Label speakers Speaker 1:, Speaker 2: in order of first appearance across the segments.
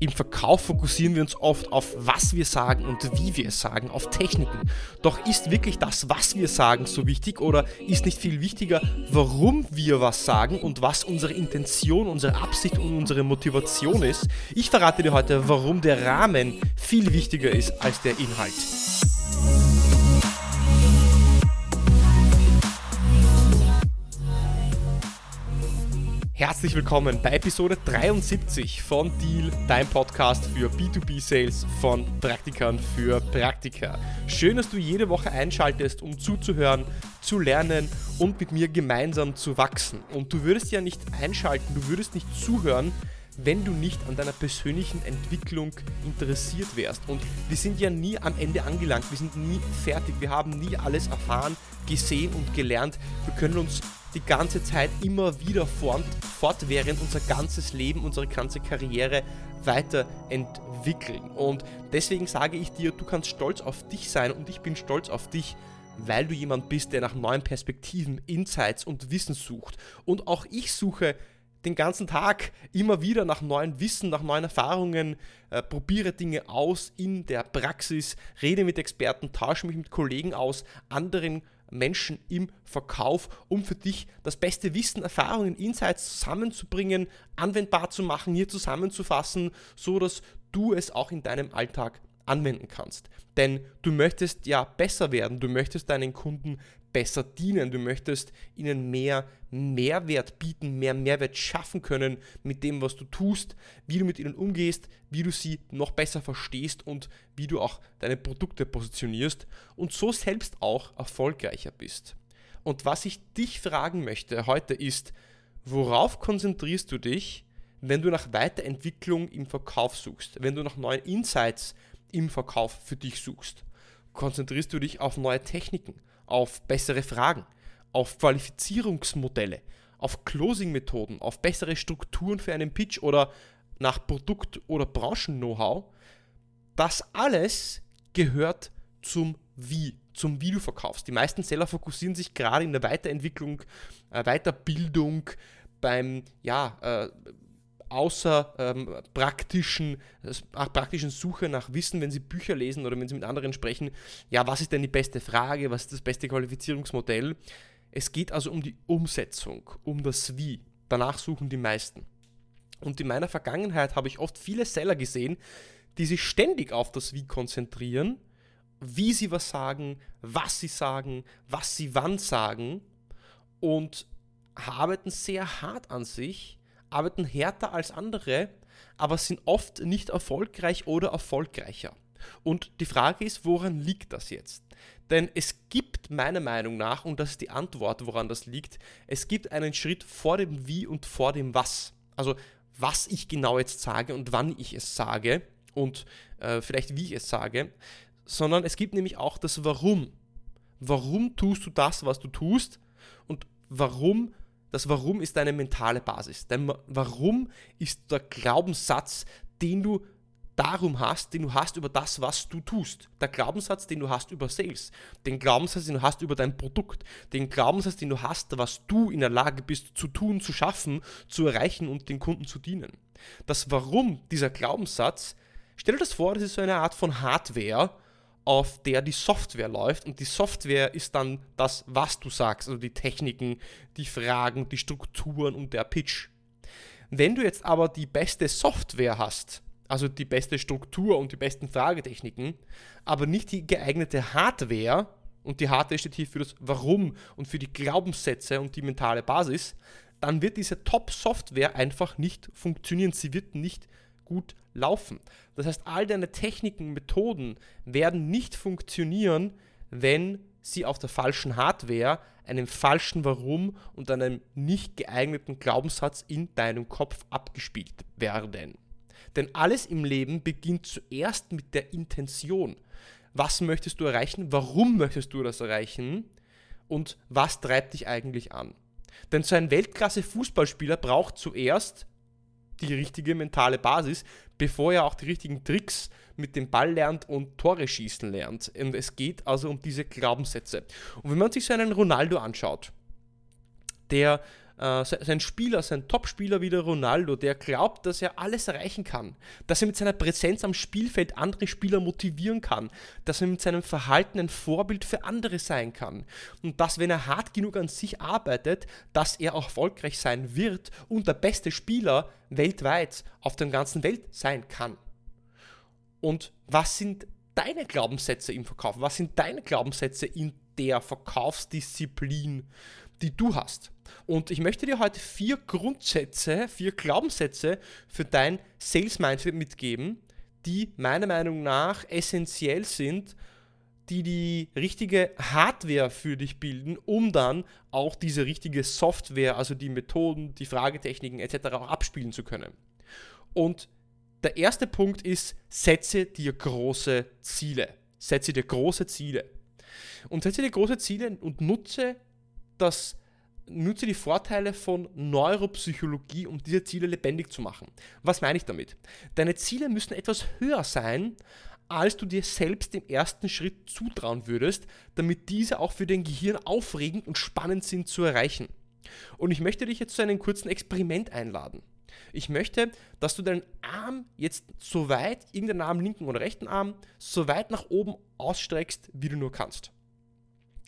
Speaker 1: Im Verkauf fokussieren wir uns oft auf, was wir sagen und wie wir es sagen, auf Techniken. Doch ist wirklich das, was wir sagen, so wichtig oder ist nicht viel wichtiger, warum wir was sagen und was unsere Intention, unsere Absicht und unsere Motivation ist? Ich verrate dir heute, warum der Rahmen viel wichtiger ist als der Inhalt. Herzlich willkommen bei Episode 73 von Deal, dein Podcast für B2B-Sales von Praktikern für Praktika. Schön, dass du jede Woche einschaltest, um zuzuhören, zu lernen und mit mir gemeinsam zu wachsen. Und du würdest ja nicht einschalten, du würdest nicht zuhören, wenn du nicht an deiner persönlichen Entwicklung interessiert wärst. Und wir sind ja nie am Ende angelangt, wir sind nie fertig, wir haben nie alles erfahren, gesehen und gelernt. Wir können uns die ganze Zeit immer wieder fort, fortwährend unser ganzes Leben, unsere ganze Karriere weiterentwickeln. Und deswegen sage ich dir, du kannst stolz auf dich sein und ich bin stolz auf dich, weil du jemand bist, der nach neuen Perspektiven, Insights und Wissen sucht. Und auch ich suche den ganzen Tag immer wieder nach neuen Wissen, nach neuen Erfahrungen, äh, probiere Dinge aus in der Praxis, rede mit Experten, tausche mich mit Kollegen aus, anderen Menschen im Verkauf, um für dich das beste Wissen, Erfahrungen, Insights zusammenzubringen, anwendbar zu machen, hier zusammenzufassen, so dass du es auch in deinem Alltag anwenden kannst. Denn du möchtest ja besser werden, du möchtest deinen Kunden besser dienen, du möchtest ihnen mehr Mehrwert bieten, mehr Mehrwert schaffen können mit dem, was du tust, wie du mit ihnen umgehst, wie du sie noch besser verstehst und wie du auch deine Produkte positionierst und so selbst auch erfolgreicher bist. Und was ich dich fragen möchte heute ist, worauf konzentrierst du dich, wenn du nach Weiterentwicklung im Verkauf suchst, wenn du nach neuen Insights im Verkauf für dich suchst? Konzentrierst du dich auf neue Techniken, auf bessere Fragen, auf Qualifizierungsmodelle, auf Closing-Methoden, auf bessere Strukturen für einen Pitch oder nach Produkt- oder Branchen-Know-how. Das alles gehört zum Wie, zum Wie du verkaufst. Die meisten Seller fokussieren sich gerade in der Weiterentwicklung, äh, Weiterbildung, beim ja, äh, außer ähm, praktischen, äh, praktischen Suche nach Wissen, wenn Sie Bücher lesen oder wenn Sie mit anderen sprechen, ja, was ist denn die beste Frage, was ist das beste Qualifizierungsmodell? Es geht also um die Umsetzung, um das Wie. Danach suchen die meisten. Und in meiner Vergangenheit habe ich oft viele Seller gesehen, die sich ständig auf das Wie konzentrieren, wie sie was sagen, was sie sagen, was sie wann sagen und arbeiten sehr hart an sich, arbeiten härter als andere, aber sind oft nicht erfolgreich oder erfolgreicher. Und die Frage ist, woran liegt das jetzt? Denn es gibt meiner Meinung nach, und das ist die Antwort, woran das liegt, es gibt einen Schritt vor dem Wie und vor dem Was. Also was ich genau jetzt sage und wann ich es sage und äh, vielleicht wie ich es sage, sondern es gibt nämlich auch das Warum. Warum tust du das, was du tust und warum das Warum ist deine mentale Basis. Dein Warum ist der Glaubenssatz, den du darum hast, den du hast über das, was du tust. Der Glaubenssatz, den du hast über Sales. Den Glaubenssatz, den du hast über dein Produkt. Den Glaubenssatz, den du hast, was du in der Lage bist zu tun, zu schaffen, zu erreichen und den Kunden zu dienen. Das Warum, dieser Glaubenssatz, stell dir das vor, das ist so eine Art von Hardware, auf der die Software läuft. Und die Software ist dann das, was du sagst, also die Techniken, die Fragen, die Strukturen und der Pitch. Wenn du jetzt aber die beste Software hast, also die beste Struktur und die besten Fragetechniken, aber nicht die geeignete Hardware, und die Hardware steht hier für das Warum und für die Glaubenssätze und die mentale Basis, dann wird diese Top-Software einfach nicht funktionieren. Sie wird nicht gut laufen. Das heißt, all deine Techniken, Methoden werden nicht funktionieren, wenn sie auf der falschen Hardware, einem falschen Warum und einem nicht geeigneten Glaubenssatz in deinem Kopf abgespielt werden. Denn alles im Leben beginnt zuerst mit der Intention. Was möchtest du erreichen? Warum möchtest du das erreichen? Und was treibt dich eigentlich an? Denn so ein Weltklasse-Fußballspieler braucht zuerst die richtige mentale Basis, bevor er auch die richtigen Tricks mit dem Ball lernt und Tore schießen lernt. Und es geht also um diese Glaubenssätze. Und wenn man sich so einen Ronaldo anschaut, der äh, sein Spieler, sein Topspieler wie der Ronaldo, der glaubt, dass er alles erreichen kann, dass er mit seiner Präsenz am Spielfeld andere Spieler motivieren kann, dass er mit seinem Verhalten ein Vorbild für andere sein kann und dass, wenn er hart genug an sich arbeitet, dass er auch erfolgreich sein wird und der beste Spieler weltweit auf der ganzen Welt sein kann. Und was sind deine Glaubenssätze im Verkauf? Was sind deine Glaubenssätze in der Verkaufsdisziplin, die du hast? Und ich möchte dir heute vier Grundsätze, vier Glaubenssätze für dein Sales Mindset mitgeben, die meiner Meinung nach essentiell sind, die die richtige Hardware für dich bilden, um dann auch diese richtige Software, also die Methoden, die Fragetechniken etc. auch abspielen zu können. Und der erste Punkt ist, setze dir große Ziele. Setze dir große Ziele. Und setze dir große Ziele und nutze das nutze die Vorteile von Neuropsychologie, um diese Ziele lebendig zu machen. Was meine ich damit? Deine Ziele müssen etwas höher sein, als du dir selbst im ersten Schritt zutrauen würdest, damit diese auch für dein Gehirn aufregend und spannend sind zu erreichen. Und ich möchte dich jetzt zu einem kurzen Experiment einladen. Ich möchte, dass du deinen Arm jetzt so weit, irgendeinen Arm, linken oder rechten Arm, so weit nach oben ausstreckst, wie du nur kannst.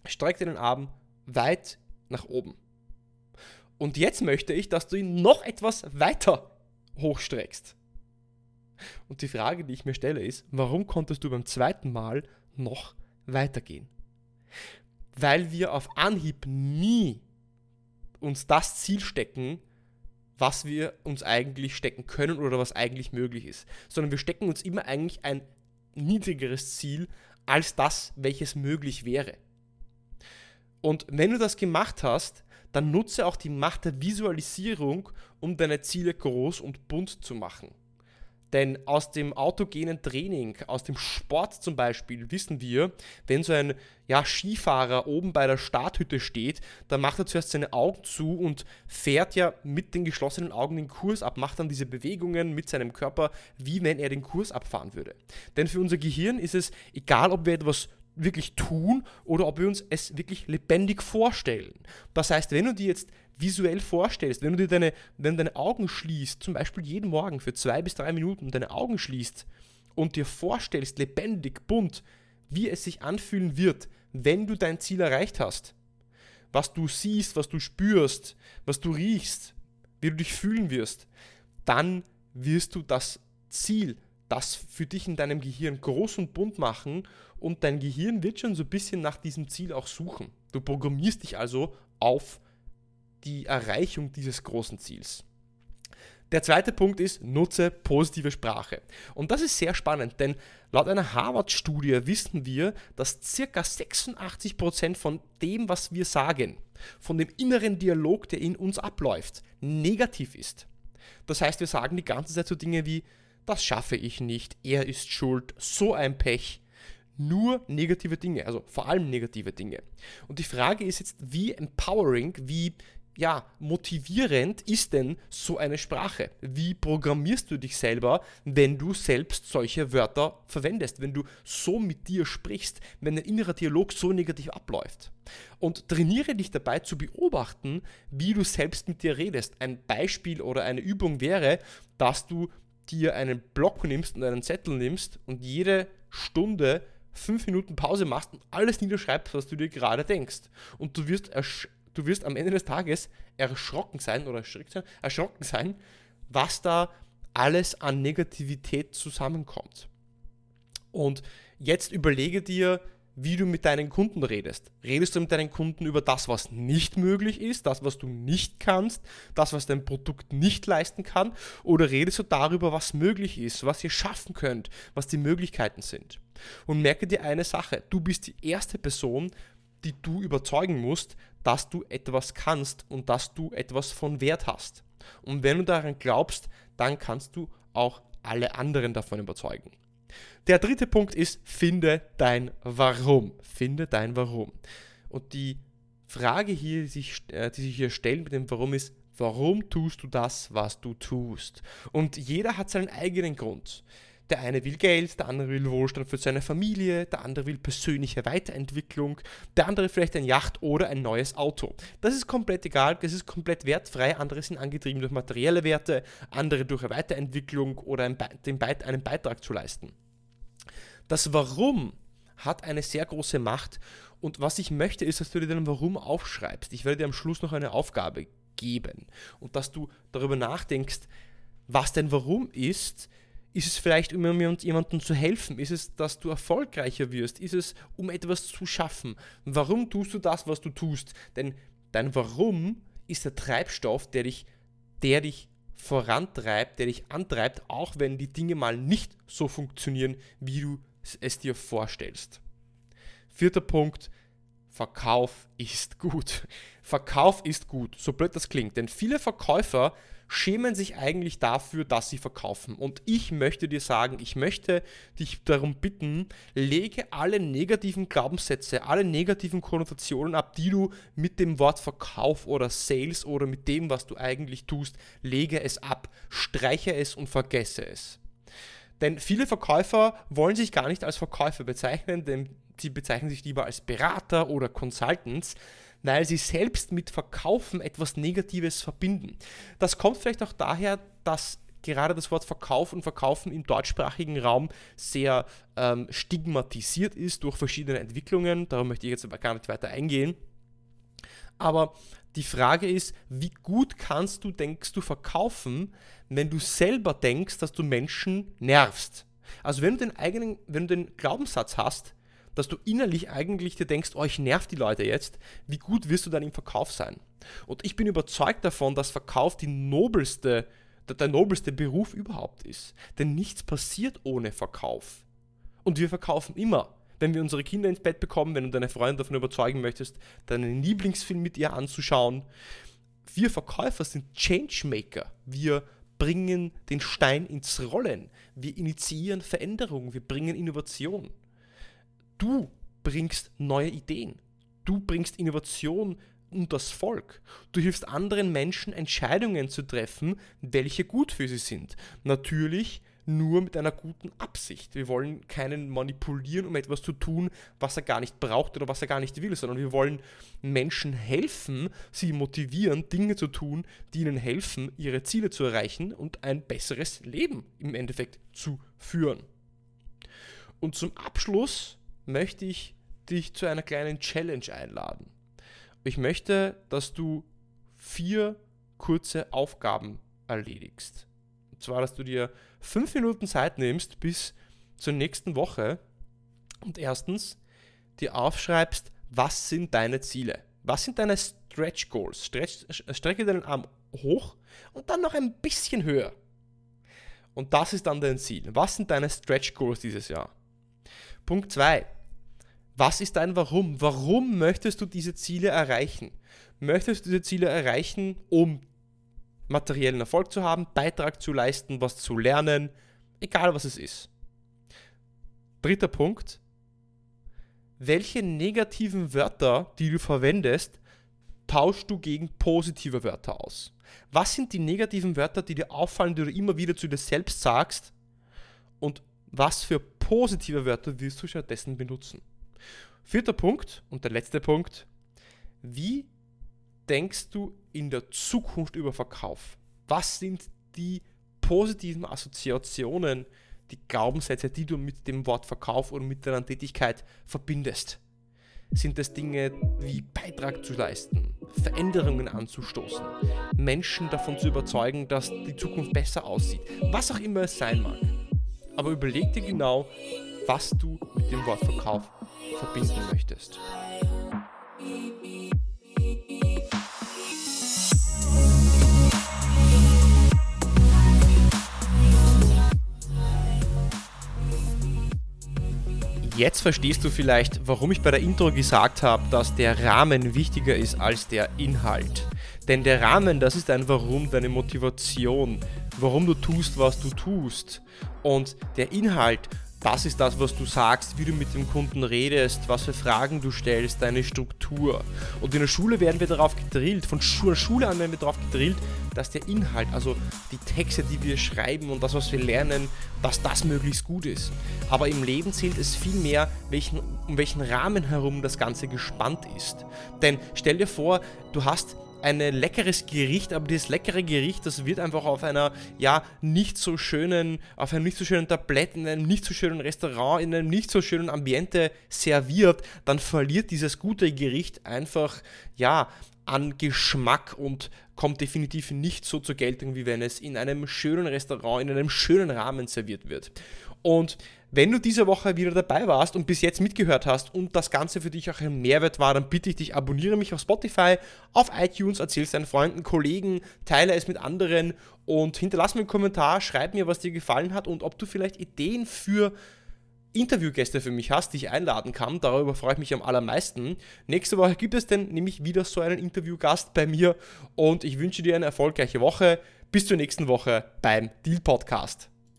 Speaker 1: Streck dir den Arm weit nach oben. Und jetzt möchte ich, dass du ihn noch etwas weiter hochstreckst. Und die Frage, die ich mir stelle, ist, warum konntest du beim zweiten Mal noch weitergehen? Weil wir auf Anhieb nie uns das Ziel stecken, was wir uns eigentlich stecken können oder was eigentlich möglich ist, sondern wir stecken uns immer eigentlich ein niedrigeres Ziel als das, welches möglich wäre. Und wenn du das gemacht hast, dann nutze auch die Macht der Visualisierung, um deine Ziele groß und bunt zu machen. Denn aus dem autogenen Training, aus dem Sport zum Beispiel, wissen wir, wenn so ein ja, Skifahrer oben bei der Starthütte steht, dann macht er zuerst seine Augen zu und fährt ja mit den geschlossenen Augen den Kurs ab, macht dann diese Bewegungen mit seinem Körper, wie wenn er den Kurs abfahren würde. Denn für unser Gehirn ist es egal, ob wir etwas wirklich tun oder ob wir uns es wirklich lebendig vorstellen. Das heißt, wenn du dir jetzt visuell vorstellst, wenn du dir deine, wenn deine Augen schließt, zum Beispiel jeden Morgen für zwei bis drei Minuten deine Augen schließt und dir vorstellst, lebendig, bunt, wie es sich anfühlen wird, wenn du dein Ziel erreicht hast, was du siehst, was du spürst, was du riechst, wie du dich fühlen wirst, dann wirst du das Ziel, das für dich in deinem Gehirn groß und bunt machen und dein Gehirn wird schon so ein bisschen nach diesem Ziel auch suchen. Du programmierst dich also auf die Erreichung dieses großen Ziels. Der zweite Punkt ist, nutze positive Sprache. Und das ist sehr spannend, denn laut einer Harvard-Studie wissen wir, dass ca. 86% von dem, was wir sagen, von dem inneren Dialog, der in uns abläuft, negativ ist. Das heißt, wir sagen die ganze Zeit so Dinge wie, das schaffe ich nicht, er ist schuld, so ein Pech. Nur negative Dinge, also vor allem negative Dinge. Und die Frage ist jetzt, wie empowering, wie ja, motivierend ist denn so eine Sprache? Wie programmierst du dich selber, wenn du selbst solche Wörter verwendest, wenn du so mit dir sprichst, wenn dein innerer Dialog so negativ abläuft? Und trainiere dich dabei zu beobachten, wie du selbst mit dir redest. Ein Beispiel oder eine Übung wäre, dass du dir einen Block nimmst und einen Zettel nimmst und jede Stunde fünf Minuten Pause machst und alles niederschreibst, was du dir gerade denkst. Und du wirst, du wirst am Ende des Tages erschrocken sein oder erschreckt sein, erschrocken sein, was da alles an Negativität zusammenkommt. Und jetzt überlege dir, wie du mit deinen Kunden redest. Redest du mit deinen Kunden über das, was nicht möglich ist, das, was du nicht kannst, das, was dein Produkt nicht leisten kann, oder redest du darüber, was möglich ist, was ihr schaffen könnt, was die Möglichkeiten sind? Und merke dir eine Sache, du bist die erste Person, die du überzeugen musst, dass du etwas kannst und dass du etwas von Wert hast. Und wenn du daran glaubst, dann kannst du auch alle anderen davon überzeugen. Der dritte Punkt ist, finde dein Warum. Finde dein Warum. Und die Frage hier, die sich, äh, die sich hier stellt mit dem Warum ist, warum tust du das, was du tust? Und jeder hat seinen eigenen Grund. Der eine will Geld, der andere will Wohlstand für seine Familie, der andere will persönliche Weiterentwicklung, der andere vielleicht ein Yacht oder ein neues Auto. Das ist komplett egal, das ist komplett wertfrei. Andere sind angetrieben durch materielle Werte, andere durch eine Weiterentwicklung oder einen, einen Beitrag zu leisten. Das Warum hat eine sehr große Macht und was ich möchte ist, dass du dir dein Warum aufschreibst. Ich werde dir am Schluss noch eine Aufgabe geben und dass du darüber nachdenkst, was dein Warum ist, ist es vielleicht, um jemandem zu helfen? Ist es, dass du erfolgreicher wirst? Ist es, um etwas zu schaffen? Warum tust du das, was du tust? Denn dein Warum ist der Treibstoff, der dich, der dich vorantreibt, der dich antreibt, auch wenn die Dinge mal nicht so funktionieren, wie du es dir vorstellst. Vierter Punkt, Verkauf ist gut. Verkauf ist gut, so blöd das klingt, denn viele Verkäufer schämen sich eigentlich dafür, dass sie verkaufen. Und ich möchte dir sagen, ich möchte dich darum bitten, lege alle negativen Glaubenssätze, alle negativen Konnotationen ab, die du mit dem Wort Verkauf oder Sales oder mit dem, was du eigentlich tust, lege es ab, streiche es und vergesse es. Denn viele Verkäufer wollen sich gar nicht als Verkäufer bezeichnen, denn sie bezeichnen sich lieber als Berater oder Consultants weil sie selbst mit Verkaufen etwas Negatives verbinden. Das kommt vielleicht auch daher, dass gerade das Wort Verkauf und Verkaufen im deutschsprachigen Raum sehr ähm, stigmatisiert ist durch verschiedene Entwicklungen. Darum möchte ich jetzt aber gar nicht weiter eingehen. Aber die Frage ist, wie gut kannst du, denkst du, verkaufen, wenn du selber denkst, dass du Menschen nervst? Also wenn du den eigenen, wenn du den Glaubenssatz hast, dass du innerlich eigentlich dir denkst, oh, ich nerv die Leute jetzt, wie gut wirst du dann im Verkauf sein? Und ich bin überzeugt davon, dass Verkauf die nobelste, der nobelste Beruf überhaupt ist. Denn nichts passiert ohne Verkauf. Und wir verkaufen immer. Wenn wir unsere Kinder ins Bett bekommen, wenn du deine Freundin davon überzeugen möchtest, deinen Lieblingsfilm mit ihr anzuschauen. Wir Verkäufer sind Changemaker. Wir bringen den Stein ins Rollen. Wir initiieren Veränderungen. Wir bringen Innovation. Du bringst neue Ideen. Du bringst Innovation und das Volk. Du hilfst anderen Menschen, Entscheidungen zu treffen, welche gut für sie sind. Natürlich nur mit einer guten Absicht. Wir wollen keinen manipulieren, um etwas zu tun, was er gar nicht braucht oder was er gar nicht will, sondern wir wollen Menschen helfen, sie motivieren, Dinge zu tun, die ihnen helfen, ihre Ziele zu erreichen und ein besseres Leben im Endeffekt zu führen. Und zum Abschluss möchte ich dich zu einer kleinen Challenge einladen. Ich möchte, dass du vier kurze Aufgaben erledigst. Und zwar, dass du dir fünf Minuten Zeit nimmst bis zur nächsten Woche und erstens dir aufschreibst, was sind deine Ziele? Was sind deine Stretch Goals? Stretch, strecke deinen Arm hoch und dann noch ein bisschen höher. Und das ist dann dein Ziel. Was sind deine Stretch Goals dieses Jahr? Punkt 2. Was ist dein Warum? Warum möchtest du diese Ziele erreichen? Möchtest du diese Ziele erreichen, um materiellen Erfolg zu haben, Beitrag zu leisten, was zu lernen, egal was es ist. Dritter Punkt. Welche negativen Wörter, die du verwendest, tauschst du gegen positive Wörter aus? Was sind die negativen Wörter, die dir auffallen, die du immer wieder zu dir selbst sagst? Und was für positive Wörter wirst du stattdessen benutzen? Vierter Punkt und der letzte Punkt. Wie denkst du in der Zukunft über Verkauf? Was sind die positiven Assoziationen, die Glaubenssätze, die du mit dem Wort Verkauf oder mit deiner Tätigkeit verbindest? Sind es Dinge wie Beitrag zu leisten, Veränderungen anzustoßen, Menschen davon zu überzeugen, dass die Zukunft besser aussieht, was auch immer es sein mag? Aber überleg dir genau, was du mit dem Wort Verkauf verbinden möchtest. Jetzt verstehst du vielleicht, warum ich bei der Intro gesagt habe, dass der Rahmen wichtiger ist als der Inhalt. Denn der Rahmen, das ist ein Warum, deine Motivation, warum du tust, was du tust. Und der Inhalt, das ist das, was du sagst, wie du mit dem Kunden redest, was für Fragen du stellst, deine Struktur. Und in der Schule werden wir darauf gedrillt, von Schule an werden wir darauf gedrillt, dass der Inhalt, also die Texte, die wir schreiben und das, was wir lernen, dass das möglichst gut ist. Aber im Leben zählt es viel mehr, welchen, um welchen Rahmen herum das Ganze gespannt ist. Denn stell dir vor, du hast ein leckeres Gericht, aber dieses leckere Gericht, das wird einfach auf einer, ja, nicht so schönen, auf einem nicht so schönen Tablett, in einem nicht so schönen Restaurant, in einem nicht so schönen Ambiente serviert, dann verliert dieses gute Gericht einfach, ja, an Geschmack und kommt definitiv nicht so zur Geltung, wie wenn es in einem schönen Restaurant, in einem schönen Rahmen serviert wird. Und wenn du diese Woche wieder dabei warst und bis jetzt mitgehört hast und das Ganze für dich auch ein Mehrwert war, dann bitte ich dich, abonniere mich auf Spotify, auf iTunes, erzähl es deinen Freunden, Kollegen, teile es mit anderen und hinterlass mir einen Kommentar, schreib mir, was dir gefallen hat und ob du vielleicht Ideen für Interviewgäste für mich hast, die ich einladen kann. Darüber freue ich mich am allermeisten. Nächste Woche gibt es dann nämlich wieder so einen Interviewgast bei mir und ich wünsche dir eine erfolgreiche Woche. Bis zur nächsten Woche beim Deal Podcast.